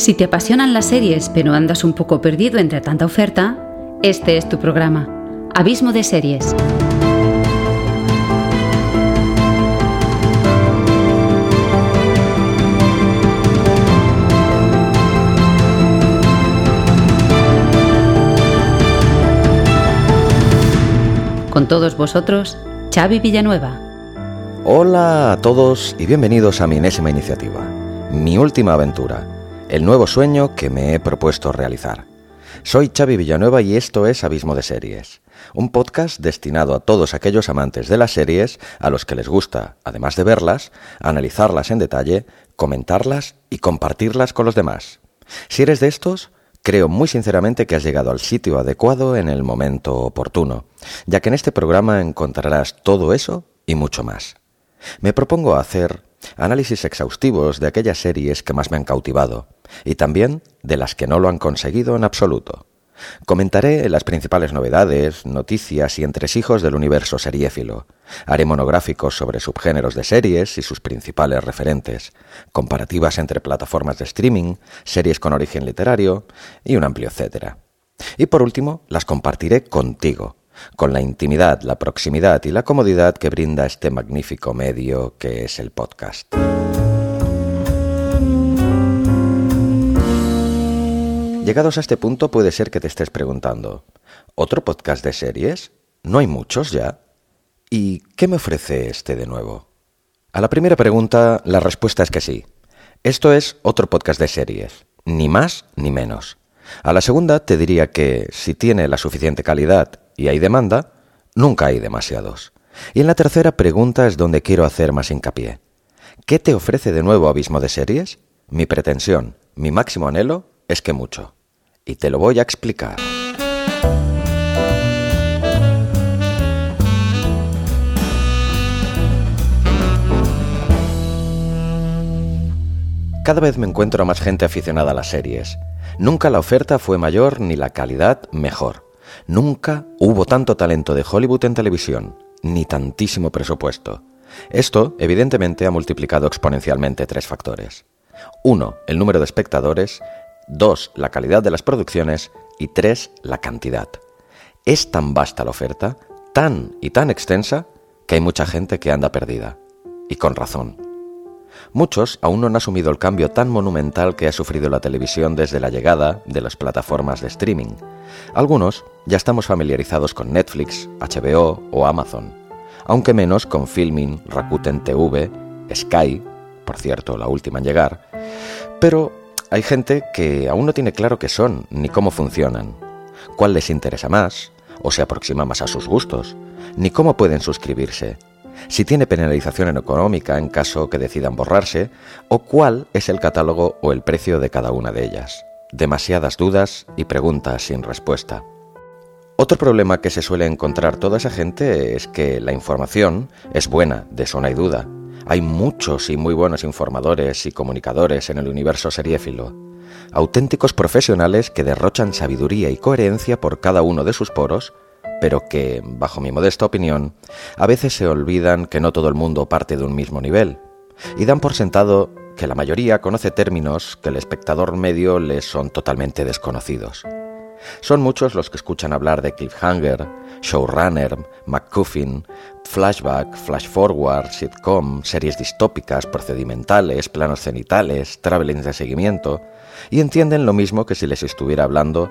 Si te apasionan las series pero andas un poco perdido entre tanta oferta, este es tu programa, Abismo de Series. Con todos vosotros, Xavi Villanueva. Hola a todos y bienvenidos a mi enésima iniciativa, mi última aventura, el nuevo sueño que me he propuesto realizar. Soy Xavi Villanueva y esto es Abismo de Series, un podcast destinado a todos aquellos amantes de las series a los que les gusta, además de verlas, analizarlas en detalle, comentarlas y compartirlas con los demás. Si eres de estos, Creo muy sinceramente que has llegado al sitio adecuado en el momento oportuno, ya que en este programa encontrarás todo eso y mucho más. Me propongo hacer análisis exhaustivos de aquellas series que más me han cautivado, y también de las que no lo han conseguido en absoluto. Comentaré las principales novedades, noticias y entresijos del universo seriéfilo. Haré monográficos sobre subgéneros de series y sus principales referentes, comparativas entre plataformas de streaming, series con origen literario y un amplio etcétera. Y por último, las compartiré contigo, con la intimidad, la proximidad y la comodidad que brinda este magnífico medio que es el podcast. Llegados a este punto puede ser que te estés preguntando, ¿otro podcast de series? ¿No hay muchos ya? ¿Y qué me ofrece este de nuevo? A la primera pregunta, la respuesta es que sí. Esto es otro podcast de series, ni más ni menos. A la segunda te diría que si tiene la suficiente calidad y hay demanda, nunca hay demasiados. Y en la tercera pregunta es donde quiero hacer más hincapié. ¿Qué te ofrece de nuevo Abismo de Series? Mi pretensión, mi máximo anhelo es que mucho y te lo voy a explicar. Cada vez me encuentro a más gente aficionada a las series. Nunca la oferta fue mayor ni la calidad mejor. Nunca hubo tanto talento de Hollywood en televisión, ni tantísimo presupuesto. Esto, evidentemente, ha multiplicado exponencialmente tres factores. Uno, el número de espectadores, Dos, la calidad de las producciones. Y tres, la cantidad. Es tan vasta la oferta, tan y tan extensa, que hay mucha gente que anda perdida. Y con razón. Muchos aún no han asumido el cambio tan monumental que ha sufrido la televisión desde la llegada de las plataformas de streaming. Algunos ya estamos familiarizados con Netflix, HBO o Amazon, aunque menos con Filming, Rakuten TV, Sky, por cierto, la última en llegar, pero hay gente que aún no tiene claro qué son ni cómo funcionan, cuál les interesa más o se aproxima más a sus gustos, ni cómo pueden suscribirse, si tiene penalización económica en caso que decidan borrarse, o cuál es el catálogo o el precio de cada una de ellas. Demasiadas dudas y preguntas sin respuesta. Otro problema que se suele encontrar toda esa gente es que la información es buena, de eso no hay duda, hay muchos y muy buenos informadores y comunicadores en el universo seriéfilo, auténticos profesionales que derrochan sabiduría y coherencia por cada uno de sus poros, pero que, bajo mi modesta opinión, a veces se olvidan que no todo el mundo parte de un mismo nivel, y dan por sentado que la mayoría conoce términos que el espectador medio les son totalmente desconocidos. Son muchos los que escuchan hablar de cliffhanger, showrunner, McCuffin, flashback, flash forward, sitcom, series distópicas, procedimentales, planos cenitales, travelings de seguimiento, y entienden lo mismo que si les estuviera hablando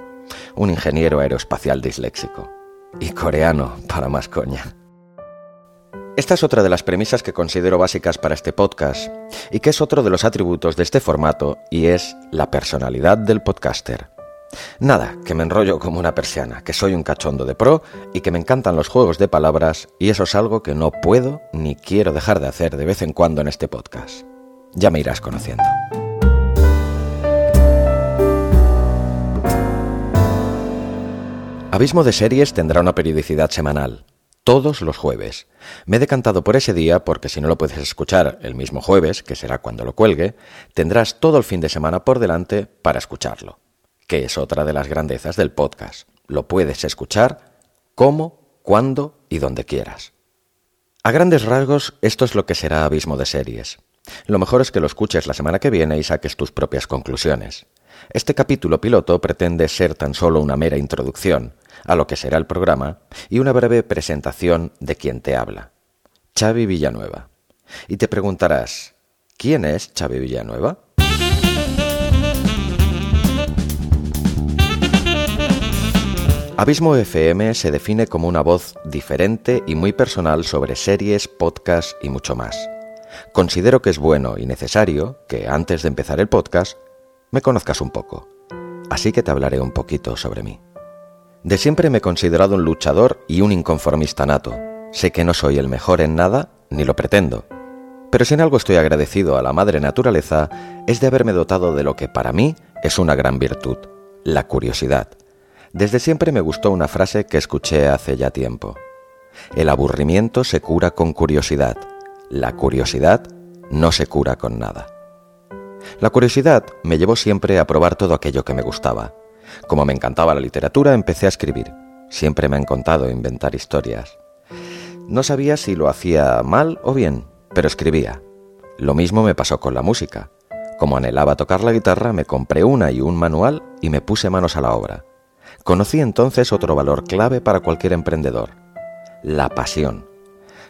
un ingeniero aeroespacial disléxico. Y coreano, para más coña. Esta es otra de las premisas que considero básicas para este podcast, y que es otro de los atributos de este formato, y es la personalidad del podcaster. Nada, que me enrollo como una persiana, que soy un cachondo de pro y que me encantan los juegos de palabras y eso es algo que no puedo ni quiero dejar de hacer de vez en cuando en este podcast. Ya me irás conociendo. Abismo de Series tendrá una periodicidad semanal, todos los jueves. Me he decantado por ese día porque si no lo puedes escuchar el mismo jueves, que será cuando lo cuelgue, tendrás todo el fin de semana por delante para escucharlo que es otra de las grandezas del podcast. Lo puedes escuchar como, cuando y donde quieras. A grandes rasgos, esto es lo que será Abismo de Series. Lo mejor es que lo escuches la semana que viene y saques tus propias conclusiones. Este capítulo piloto pretende ser tan solo una mera introducción a lo que será el programa y una breve presentación de quien te habla, Xavi Villanueva. Y te preguntarás, ¿quién es Xavi Villanueva? Abismo FM se define como una voz diferente y muy personal sobre series, podcasts y mucho más. Considero que es bueno y necesario que antes de empezar el podcast me conozcas un poco. Así que te hablaré un poquito sobre mí. De siempre me he considerado un luchador y un inconformista nato. Sé que no soy el mejor en nada, ni lo pretendo. Pero si en algo estoy agradecido a la madre naturaleza, es de haberme dotado de lo que para mí es una gran virtud, la curiosidad. Desde siempre me gustó una frase que escuché hace ya tiempo. El aburrimiento se cura con curiosidad. La curiosidad no se cura con nada. La curiosidad me llevó siempre a probar todo aquello que me gustaba. Como me encantaba la literatura, empecé a escribir. Siempre me han contado inventar historias. No sabía si lo hacía mal o bien, pero escribía. Lo mismo me pasó con la música. Como anhelaba tocar la guitarra, me compré una y un manual y me puse manos a la obra. Conocí entonces otro valor clave para cualquier emprendedor, la pasión.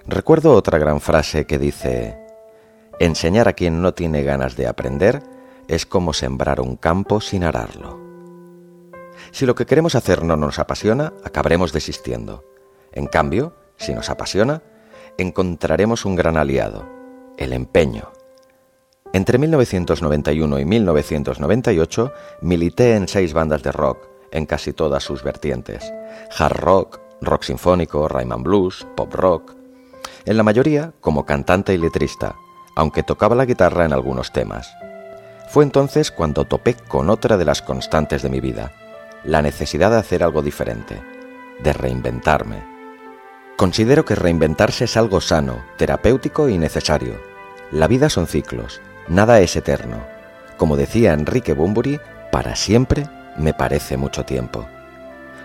Recuerdo otra gran frase que dice, enseñar a quien no tiene ganas de aprender es como sembrar un campo sin ararlo. Si lo que queremos hacer no nos apasiona, acabaremos desistiendo. En cambio, si nos apasiona, encontraremos un gran aliado, el empeño. Entre 1991 y 1998 milité en seis bandas de rock, en casi todas sus vertientes. Hard rock, rock sinfónico, Rayman blues, pop rock. En la mayoría como cantante y letrista, aunque tocaba la guitarra en algunos temas. Fue entonces cuando topé con otra de las constantes de mi vida, la necesidad de hacer algo diferente, de reinventarme. Considero que reinventarse es algo sano, terapéutico y necesario. La vida son ciclos, nada es eterno. Como decía Enrique Bumburi, para siempre me parece mucho tiempo.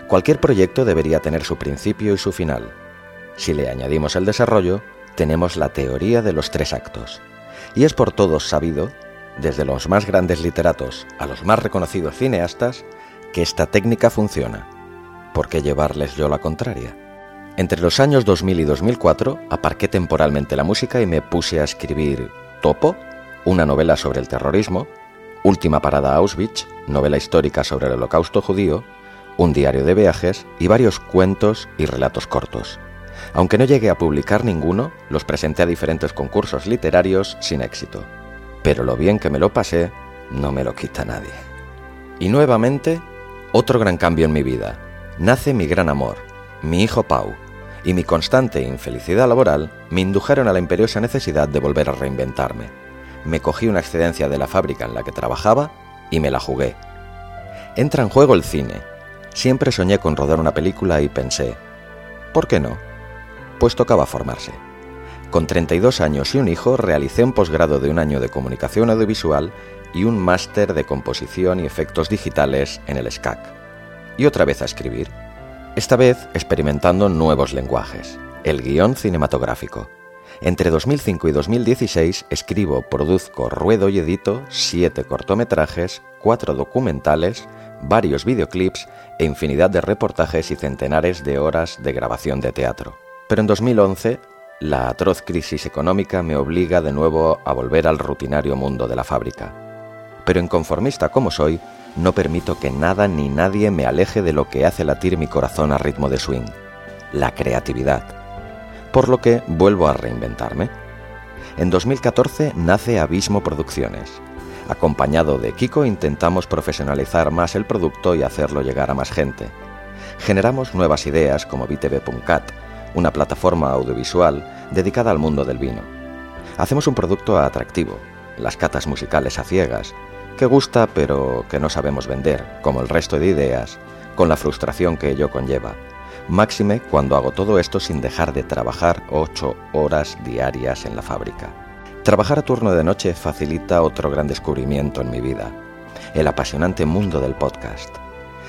Cualquier proyecto debería tener su principio y su final. Si le añadimos el desarrollo, tenemos la teoría de los tres actos. Y es por todos sabido, desde los más grandes literatos a los más reconocidos cineastas, que esta técnica funciona. ¿Por qué llevarles yo la contraria? Entre los años 2000 y 2004 aparqué temporalmente la música y me puse a escribir Topo, una novela sobre el terrorismo, Última parada a Auschwitz, novela histórica sobre el holocausto judío, un diario de viajes y varios cuentos y relatos cortos. Aunque no llegué a publicar ninguno, los presenté a diferentes concursos literarios sin éxito. Pero lo bien que me lo pasé, no me lo quita nadie. Y nuevamente, otro gran cambio en mi vida. Nace mi gran amor, mi hijo Pau, y mi constante infelicidad laboral me indujeron a la imperiosa necesidad de volver a reinventarme me cogí una excedencia de la fábrica en la que trabajaba y me la jugué. Entra en juego el cine. Siempre soñé con rodar una película y pensé, ¿por qué no? Pues tocaba formarse. Con 32 años y un hijo realicé un posgrado de un año de comunicación audiovisual y un máster de composición y efectos digitales en el SCAC. Y otra vez a escribir. Esta vez experimentando nuevos lenguajes, el guion cinematográfico. Entre 2005 y 2016 escribo, produzco, ruedo y edito siete cortometrajes, cuatro documentales, varios videoclips e infinidad de reportajes y centenares de horas de grabación de teatro. Pero en 2011, la atroz crisis económica me obliga de nuevo a volver al rutinario mundo de la fábrica. Pero inconformista como soy, no permito que nada ni nadie me aleje de lo que hace latir mi corazón a ritmo de swing, la creatividad por lo que vuelvo a reinventarme. En 2014 nace Abismo Producciones. Acompañado de Kiko intentamos profesionalizar más el producto y hacerlo llegar a más gente. Generamos nuevas ideas como BTV.cat, una plataforma audiovisual dedicada al mundo del vino. Hacemos un producto atractivo, las catas musicales a ciegas, que gusta pero que no sabemos vender, como el resto de ideas, con la frustración que ello conlleva máxime cuando hago todo esto sin dejar de trabajar ocho horas diarias en la fábrica. Trabajar a turno de noche facilita otro gran descubrimiento en mi vida, el apasionante mundo del podcast.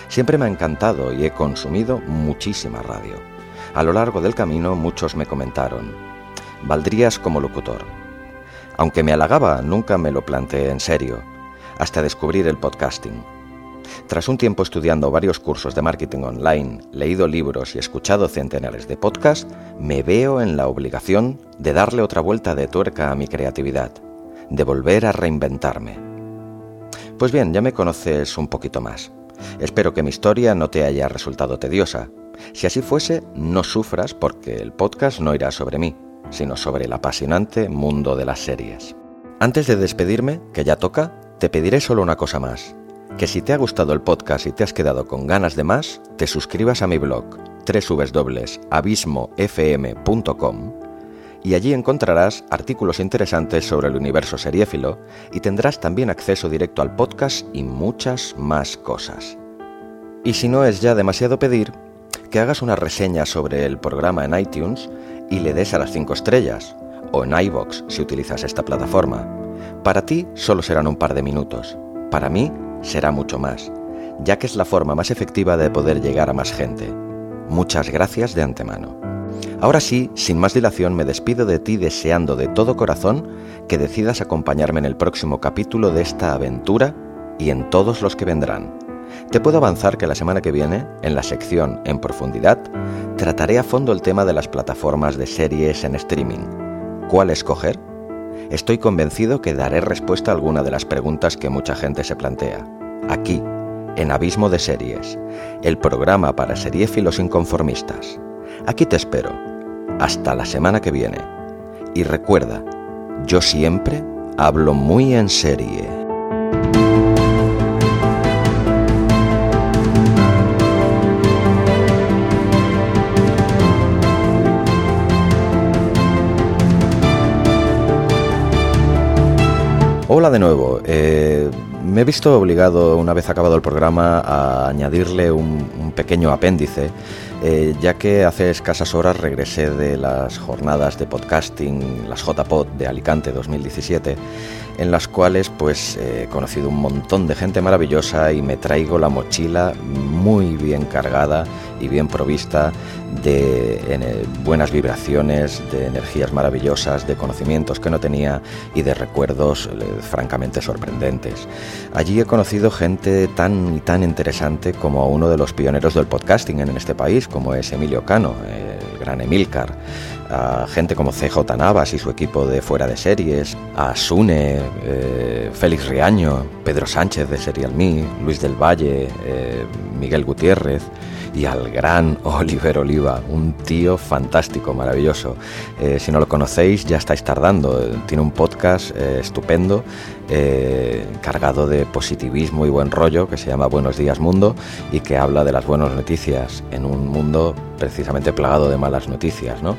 Siempre me ha encantado y he consumido muchísima radio. A lo largo del camino muchos me comentaron, valdrías como locutor. Aunque me halagaba, nunca me lo planteé en serio. hasta descubrir el podcasting. Tras un tiempo estudiando varios cursos de marketing online, leído libros y escuchado centenares de podcasts, me veo en la obligación de darle otra vuelta de tuerca a mi creatividad, de volver a reinventarme. Pues bien, ya me conoces un poquito más. Espero que mi historia no te haya resultado tediosa. Si así fuese, no sufras porque el podcast no irá sobre mí, sino sobre el apasionante mundo de las series. Antes de despedirme, que ya toca, te pediré solo una cosa más. Que si te ha gustado el podcast y te has quedado con ganas de más, te suscribas a mi blog www.abismofm.com y allí encontrarás artículos interesantes sobre el universo seriéfilo y tendrás también acceso directo al podcast y muchas más cosas. Y si no es ya demasiado pedir, que hagas una reseña sobre el programa en iTunes y le des a las 5 estrellas, o en iBox si utilizas esta plataforma. Para ti solo serán un par de minutos, para mí será mucho más, ya que es la forma más efectiva de poder llegar a más gente. Muchas gracias de antemano. Ahora sí, sin más dilación, me despido de ti deseando de todo corazón que decidas acompañarme en el próximo capítulo de esta aventura y en todos los que vendrán. Te puedo avanzar que la semana que viene, en la sección En profundidad, trataré a fondo el tema de las plataformas de series en streaming ¿Cuál escoger? Estoy convencido que daré respuesta a alguna de las preguntas que mucha gente se plantea. Aquí, en Abismo de Series, el programa para seriéfilos inconformistas. Aquí te espero. Hasta la semana que viene. Y recuerda, yo siempre hablo muy en serie. Hola de nuevo. Eh, me he visto obligado, una vez acabado el programa, a añadirle un, pequeño apéndice, eh, ya que hace escasas horas regresé de las jornadas de podcasting, las JPod de Alicante 2017, en las cuales pues he conocido un montón de gente maravillosa y me traigo la mochila muy bien cargada y bien provista de buenas vibraciones, de energías maravillosas, de conocimientos que no tenía y de recuerdos eh, francamente sorprendentes. Allí he conocido gente tan y tan interesante como uno de los pioneros del podcasting en este país, como es Emilio Cano, gran Emilcar a gente como CJ Navas y su equipo de fuera de series, a Sune, eh, Félix Riaño, Pedro Sánchez de Serial Me, Luis del Valle, eh, Miguel Gutiérrez y al gran Oliver Oliva, un tío fantástico, maravilloso. Eh, si no lo conocéis, ya estáis tardando. Tiene un podcast estupendo, cargado de positivismo y buen rollo, que se llama Buenos Días Mundo y que habla de las buenas noticias en un mundo precisamente plagado de malas noticias, ¿no?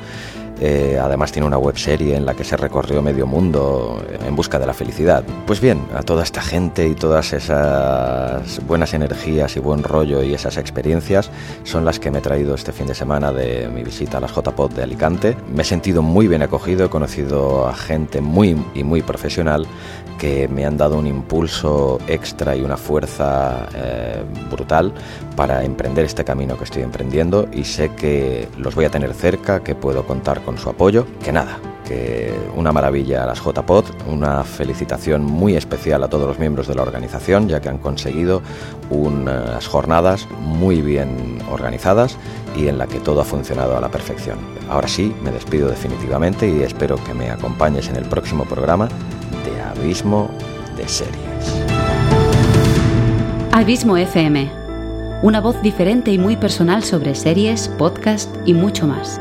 Eh, además tiene una webserie en la que se recorrió medio mundo en busca de la felicidad. Pues bien, a toda esta gente y todas esas buenas energías y buen rollo y esas experiencias son las que me he traído este fin de semana de mi visita a las JPod de Alicante. Me he sentido muy bien acogido, he conocido a gente muy y muy profesional que me han dado un impulso extra y una fuerza eh, brutal para emprender este camino que estoy emprendiendo y sé que los voy a tener cerca, que puedo contar con su apoyo, que nada, que una maravilla a las JPod, una felicitación muy especial a todos los miembros de la organización, ya que han conseguido unas jornadas muy bien organizadas y en la que todo ha funcionado a la perfección. Ahora sí, me despido definitivamente y espero que me acompañes en el próximo programa de Abismo de Series. Abismo FM una voz diferente y muy personal sobre series, podcast y mucho más.